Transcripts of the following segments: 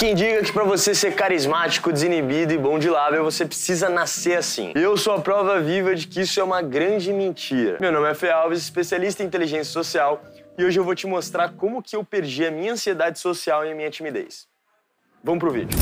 quem diga que para você ser carismático, desinibido e bom de lábio, você precisa nascer assim. Eu sou a prova viva de que isso é uma grande mentira. Meu nome é Fê Alves, especialista em inteligência social, e hoje eu vou te mostrar como que eu perdi a minha ansiedade social e a minha timidez. Vamos pro vídeo.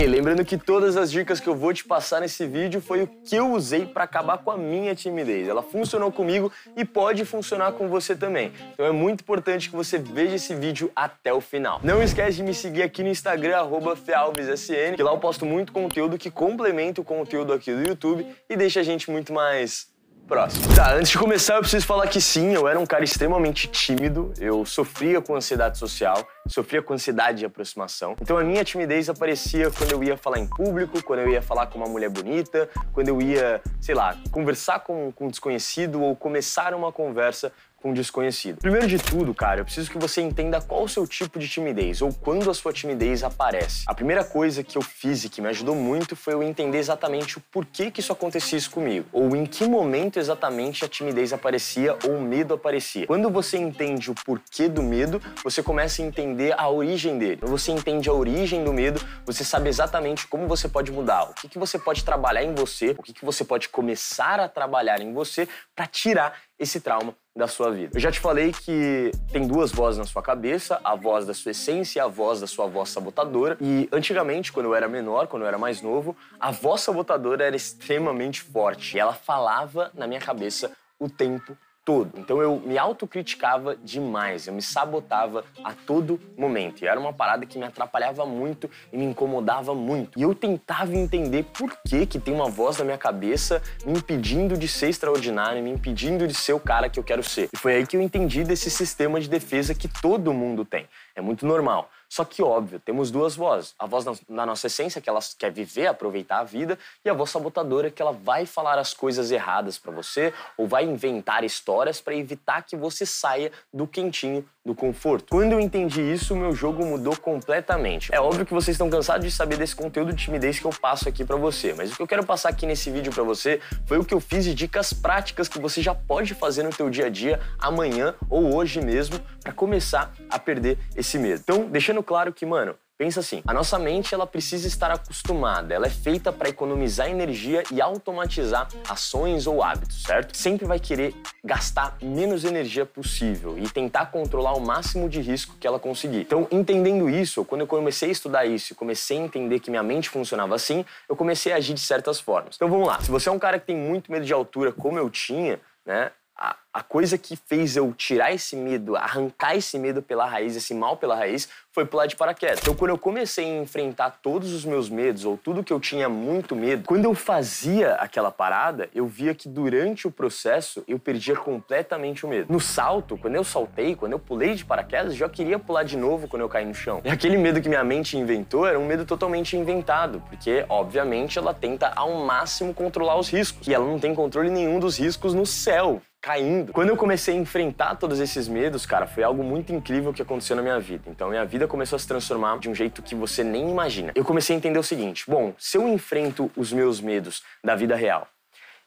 Aí, lembrando que todas as dicas que eu vou te passar nesse vídeo foi o que eu usei para acabar com a minha timidez. Ela funcionou comigo e pode funcionar com você também. Então é muito importante que você veja esse vídeo até o final. Não esquece de me seguir aqui no Instagram, fealvessn, que lá eu posto muito conteúdo que complementa o conteúdo aqui do YouTube e deixa a gente muito mais Próximo. Tá, antes de começar, eu preciso falar que sim, eu era um cara extremamente tímido, eu sofria com ansiedade social, sofria com ansiedade de aproximação. Então a minha timidez aparecia quando eu ia falar em público, quando eu ia falar com uma mulher bonita, quando eu ia, sei lá, conversar com, com um desconhecido ou começar uma conversa com desconhecido. Primeiro de tudo, cara, eu preciso que você entenda qual o seu tipo de timidez ou quando a sua timidez aparece. A primeira coisa que eu fiz e que me ajudou muito foi eu entender exatamente o porquê que isso acontecia isso comigo, ou em que momento exatamente a timidez aparecia ou o medo aparecia. Quando você entende o porquê do medo, você começa a entender a origem dele. Quando você entende a origem do medo, você sabe exatamente como você pode mudar, o que, que você pode trabalhar em você, o que, que você pode começar a trabalhar em você para tirar esse trauma da sua vida. Eu já te falei que tem duas vozes na sua cabeça, a voz da sua essência e a voz da sua voz sabotadora. E antigamente, quando eu era menor, quando eu era mais novo, a voz sabotadora era extremamente forte. E ela falava na minha cabeça o tempo todo. Então eu me autocriticava demais, eu me sabotava a todo momento. E era uma parada que me atrapalhava muito e me incomodava muito. E eu tentava entender por que que tem uma voz na minha cabeça me impedindo de ser extraordinário, me impedindo de ser o cara que eu quero ser. E foi aí que eu entendi desse sistema de defesa que todo mundo tem. É muito normal. Só que, óbvio, temos duas vozes. A voz da nossa essência, que ela quer viver, aproveitar a vida, e a voz sabotadora, que ela vai falar as coisas erradas para você ou vai inventar histórias para evitar que você saia do quentinho do conforto. Quando eu entendi isso, meu jogo mudou completamente. É óbvio que vocês estão cansados de saber desse conteúdo de timidez que eu passo aqui para você, mas o que eu quero passar aqui nesse vídeo para você foi o que eu fiz de dicas práticas que você já pode fazer no teu dia a dia, amanhã ou hoje mesmo, para começar a perder esse medo. Então, deixando claro que, mano, Pensa assim, a nossa mente ela precisa estar acostumada, ela é feita para economizar energia e automatizar ações ou hábitos, certo? Sempre vai querer gastar menos energia possível e tentar controlar o máximo de risco que ela conseguir. Então, entendendo isso, quando eu comecei a estudar isso, comecei a entender que minha mente funcionava assim, eu comecei a agir de certas formas. Então, vamos lá. Se você é um cara que tem muito medo de altura, como eu tinha, né? A, a, coisa que fez eu tirar esse medo, arrancar esse medo pela raiz, esse mal pela raiz, foi pular de paraquedas. Então, quando eu comecei a enfrentar todos os meus medos, ou tudo que eu tinha muito medo, quando eu fazia aquela parada, eu via que durante o processo eu perdia completamente o medo. No salto, quando eu saltei, quando eu pulei de paraquedas, já queria pular de novo quando eu caí no chão. E aquele medo que minha mente inventou era um medo totalmente inventado, porque, obviamente, ela tenta ao máximo controlar os riscos. E ela não tem controle nenhum dos riscos no céu caindo. Quando eu comecei a enfrentar todos esses medos, cara, foi algo muito incrível que aconteceu na minha vida. Então, minha vida começou a se transformar de um jeito que você nem imagina. Eu comecei a entender o seguinte: bom, se eu enfrento os meus medos da vida real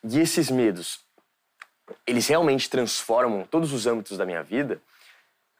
e esses medos eles realmente transformam todos os âmbitos da minha vida,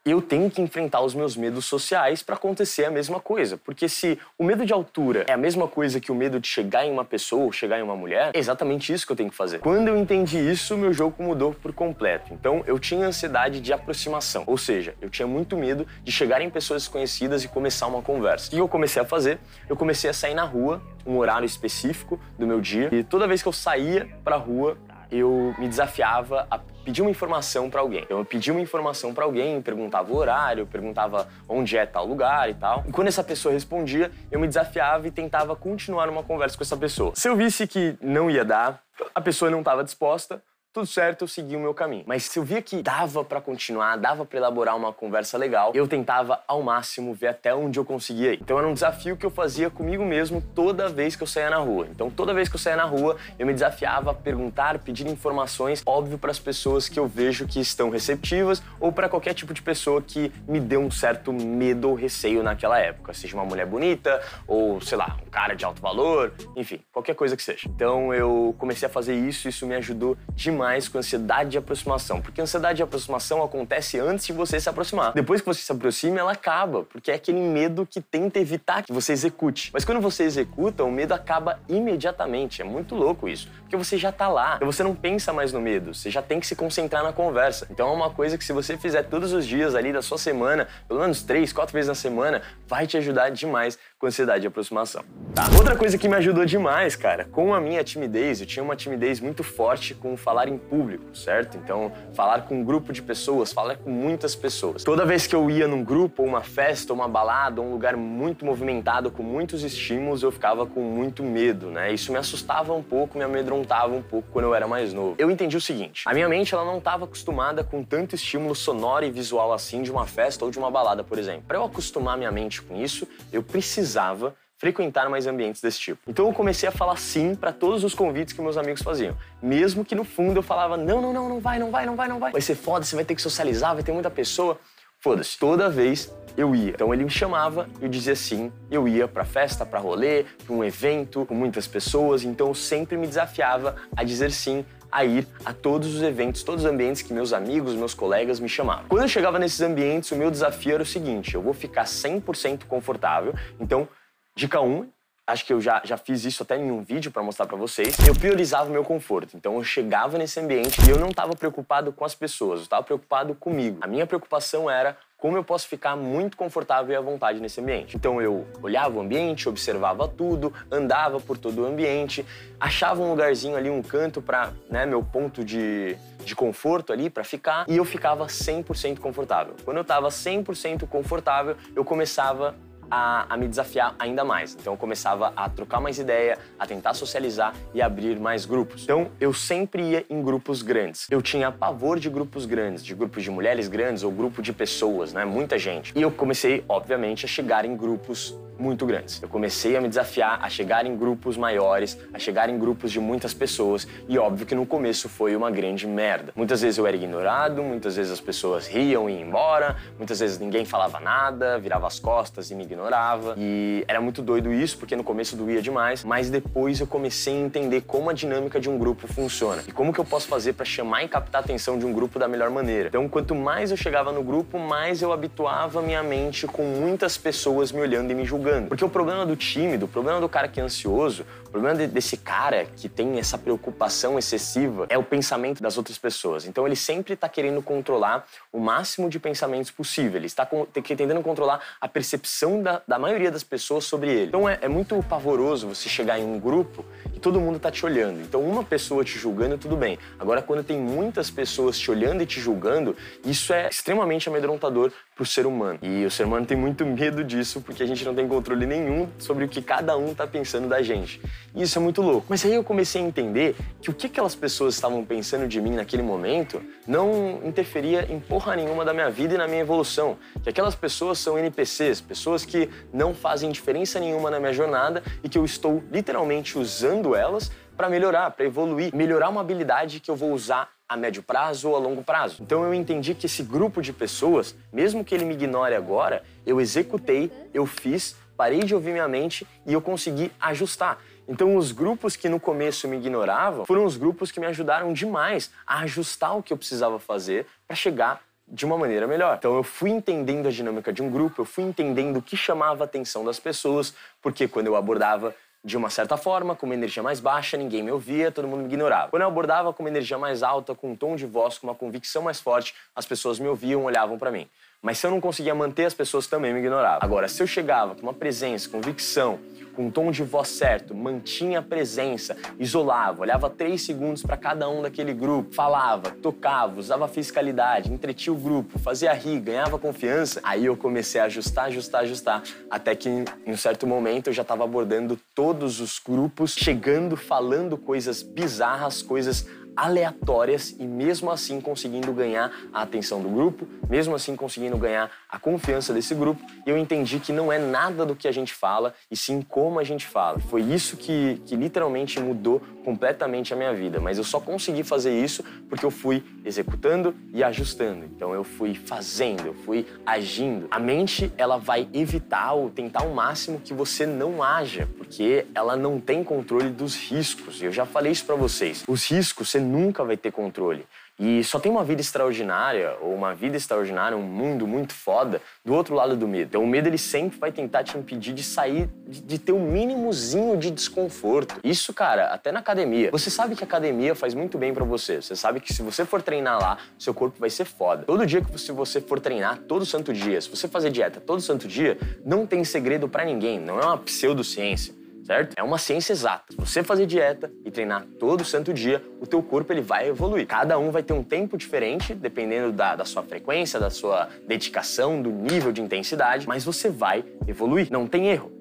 eu tenho que enfrentar os meus medos sociais para acontecer a mesma coisa. Porque se o medo de altura é a mesma coisa que o medo de chegar em uma pessoa ou chegar em uma mulher, é exatamente isso que eu tenho que fazer. Quando eu entendi isso, meu jogo mudou por completo. Então eu tinha ansiedade de aproximação, ou seja, eu tinha muito medo de chegar em pessoas desconhecidas e começar uma conversa. O que eu comecei a fazer? Eu comecei a sair na rua, um horário específico do meu dia, e toda vez que eu saía pra rua, eu me desafiava a pedir uma informação para alguém. Então, eu pedia uma informação para alguém, perguntava o horário, perguntava onde é tal lugar e tal. E quando essa pessoa respondia, eu me desafiava e tentava continuar uma conversa com essa pessoa. Se eu visse que não ia dar, a pessoa não estava disposta, tudo certo, eu segui o meu caminho. Mas se eu via que dava para continuar, dava para elaborar uma conversa legal, eu tentava ao máximo ver até onde eu conseguia ir. Então era um desafio que eu fazia comigo mesmo toda vez que eu saía na rua. Então toda vez que eu saía na rua, eu me desafiava a perguntar, pedir informações, óbvio para as pessoas que eu vejo que estão receptivas ou para qualquer tipo de pessoa que me deu um certo medo ou receio naquela época, seja uma mulher bonita ou, sei lá, um cara de alto valor, enfim, qualquer coisa que seja. Então eu comecei a fazer isso, isso me ajudou demais demais com ansiedade de aproximação, porque a ansiedade de aproximação acontece antes de você se aproximar. Depois que você se aproxima, ela acaba, porque é aquele medo que tenta evitar que você execute. Mas quando você executa, o medo acaba imediatamente. É muito louco isso, porque você já tá lá. Então você não pensa mais no medo, você já tem que se concentrar na conversa. Então é uma coisa que se você fizer todos os dias ali da sua semana, pelo menos três, quatro vezes na semana, vai te ajudar demais com ansiedade de aproximação. Tá? Outra coisa que me ajudou demais, cara, com a minha timidez, eu tinha uma timidez muito forte com falar em público, certo? Então, falar com um grupo de pessoas, falar com muitas pessoas. Toda vez que eu ia num grupo, ou uma festa, ou uma balada, ou um lugar muito movimentado, com muitos estímulos, eu ficava com muito medo, né? Isso me assustava um pouco, me amedrontava um pouco quando eu era mais novo. Eu entendi o seguinte: a minha mente ela não estava acostumada com tanto estímulo sonoro e visual assim de uma festa ou de uma balada, por exemplo. Para eu acostumar minha mente com isso, eu precisava frequentar mais ambientes desse tipo. Então eu comecei a falar sim para todos os convites que meus amigos faziam. Mesmo que no fundo eu falava: não, não, não, não vai, não vai, não vai, não vai. Vai ser foda, você vai ter que socializar, vai ter muita pessoa. Foda-se. Toda vez eu ia. Então ele me chamava, eu dizia sim, eu ia para festa, para rolê, para um evento com muitas pessoas, então eu sempre me desafiava a dizer sim a ir a todos os eventos, todos os ambientes que meus amigos, meus colegas me chamavam. Quando eu chegava nesses ambientes, o meu desafio era o seguinte: eu vou ficar 100% confortável. Então, dica 1, um, acho que eu já, já fiz isso até em um vídeo para mostrar para vocês. Eu priorizava o meu conforto. Então eu chegava nesse ambiente e eu não estava preocupado com as pessoas, eu estava preocupado comigo. A minha preocupação era como eu posso ficar muito confortável e à vontade nesse ambiente. Então eu olhava o ambiente, observava tudo, andava por todo o ambiente, achava um lugarzinho ali, um canto para, né, meu ponto de, de conforto ali para ficar e eu ficava 100% confortável. Quando eu estava 100% confortável, eu começava a, a, me desafiar ainda mais. Então eu começava a trocar mais ideia, a tentar socializar e abrir mais grupos. Então eu sempre ia em grupos grandes. Eu tinha pavor de grupos grandes, de grupos de mulheres grandes ou grupo de pessoas, né? Muita gente. E eu comecei, obviamente, a chegar em grupos muito grandes. Eu comecei a me desafiar a chegar em grupos maiores, a chegar em grupos de muitas pessoas e óbvio que no começo foi uma grande merda. Muitas vezes eu era ignorado, muitas vezes as pessoas riam e iam embora, muitas vezes ninguém falava nada, virava as costas e me ignorava. E era muito doido isso, porque no começo doía demais, mas depois eu comecei a entender como a dinâmica de um grupo funciona e como que eu posso fazer para chamar e captar a atenção de um grupo da melhor maneira. Então, quanto mais eu chegava no grupo, mais eu habituava minha mente com muitas pessoas me olhando e me julgando. Porque o problema do tímido, o problema do cara que é ansioso, problema de, desse cara que tem essa preocupação excessiva é o pensamento das outras pessoas. Então ele sempre está querendo controlar o máximo de pensamentos possível. Ele está tentando controlar a percepção da, da maioria das pessoas sobre ele. Então é, é muito pavoroso você chegar em um grupo e todo mundo está te olhando. Então uma pessoa te julgando, tudo bem. Agora, quando tem muitas pessoas te olhando e te julgando, isso é extremamente amedrontador para o ser humano. E o ser humano tem muito medo disso porque a gente não tem controle nenhum sobre o que cada um está pensando da gente. E isso é muito louco. Mas aí eu comecei a entender que o que aquelas pessoas estavam pensando de mim naquele momento não interferia em porra nenhuma da minha vida e na minha evolução. Que aquelas pessoas são NPCs, pessoas que não fazem diferença nenhuma na minha jornada e que eu estou literalmente usando elas para melhorar, para evoluir, melhorar uma habilidade que eu vou usar a médio prazo ou a longo prazo. Então eu entendi que esse grupo de pessoas, mesmo que ele me ignore agora, eu executei, eu fiz, parei de ouvir minha mente e eu consegui ajustar. Então, os grupos que no começo me ignoravam foram os grupos que me ajudaram demais a ajustar o que eu precisava fazer para chegar de uma maneira melhor. Então, eu fui entendendo a dinâmica de um grupo, eu fui entendendo o que chamava a atenção das pessoas, porque quando eu abordava de uma certa forma, com uma energia mais baixa, ninguém me ouvia, todo mundo me ignorava. Quando eu abordava com uma energia mais alta, com um tom de voz, com uma convicção mais forte, as pessoas me ouviam, olhavam para mim. Mas se eu não conseguia manter, as pessoas também me ignoravam. Agora, se eu chegava com uma presença, convicção, com um tom de voz certo, mantinha a presença, isolava, olhava três segundos para cada um daquele grupo, falava, tocava, usava fiscalidade, entretia o grupo, fazia rir, ganhava confiança, aí eu comecei a ajustar, ajustar, ajustar, até que em um certo momento eu já estava abordando todos os grupos, chegando, falando coisas bizarras, coisas aleatórias e mesmo assim conseguindo ganhar a atenção do grupo, mesmo assim conseguindo ganhar a confiança desse grupo. E eu entendi que não é nada do que a gente fala, e sim como a gente fala. Foi isso que, que literalmente mudou completamente a minha vida. Mas eu só consegui fazer isso porque eu fui executando e ajustando. Então eu fui fazendo, eu fui agindo. A mente, ela vai evitar ou tentar ao máximo que você não haja, porque ela não tem controle dos riscos. E eu já falei isso para vocês. Os riscos, você nunca vai ter controle. E só tem uma vida extraordinária, ou uma vida extraordinária, um mundo muito foda, do outro lado do medo. Então o medo ele sempre vai tentar te impedir de sair, de, de ter o um mínimozinho de desconforto. Isso, cara, até na academia. Você sabe que a academia faz muito bem para você. Você sabe que se você for treinar lá, seu corpo vai ser foda. Todo dia que você, você for treinar, todo santo dia, se você fazer dieta todo santo dia, não tem segredo para ninguém, não é uma pseudociência certo? É uma ciência exata. Se você fazer dieta e treinar todo santo dia, o teu corpo ele vai evoluir. Cada um vai ter um tempo diferente, dependendo da, da sua frequência, da sua dedicação, do nível de intensidade, mas você vai evoluir. Não tem erro.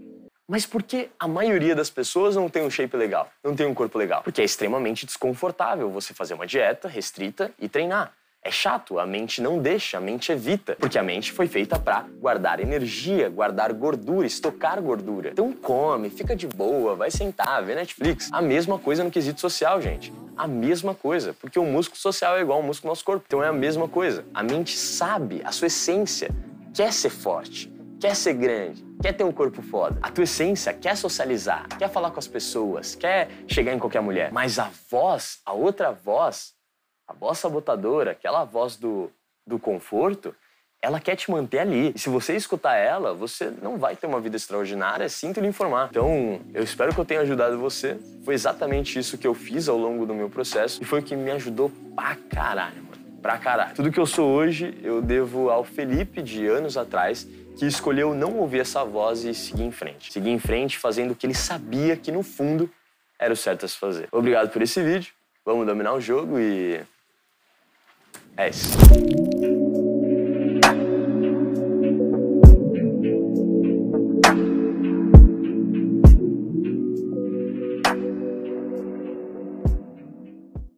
Mas por que a maioria das pessoas não tem um shape legal, não tem um corpo legal? Porque é extremamente desconfortável você fazer uma dieta restrita e treinar. É chato, a mente não deixa, a mente evita, porque a mente foi feita para guardar energia, guardar gordura, estocar gordura. Então come, fica de boa, vai sentar, vê Netflix. A mesma coisa no quesito social, gente. A mesma coisa, porque o músculo social é igual ao músculo do nosso corpo. Então é a mesma coisa. A mente sabe, a sua essência quer ser forte, quer ser grande, quer ter um corpo foda. A tua essência quer socializar, quer falar com as pessoas, quer chegar em qualquer mulher. Mas a voz, a outra voz, a voz sabotadora, aquela voz do, do conforto, ela quer te manter ali. E se você escutar ela, você não vai ter uma vida extraordinária, sinto lhe informar. Então, eu espero que eu tenha ajudado você. Foi exatamente isso que eu fiz ao longo do meu processo e foi o que me ajudou pra caralho, mano. Pra caralho. Tudo que eu sou hoje, eu devo ao Felipe de anos atrás, que escolheu não ouvir essa voz e seguir em frente. Seguir em frente fazendo o que ele sabia que, no fundo, era o certo a se fazer. Obrigado por esse vídeo. Vamos dominar o jogo e é isso.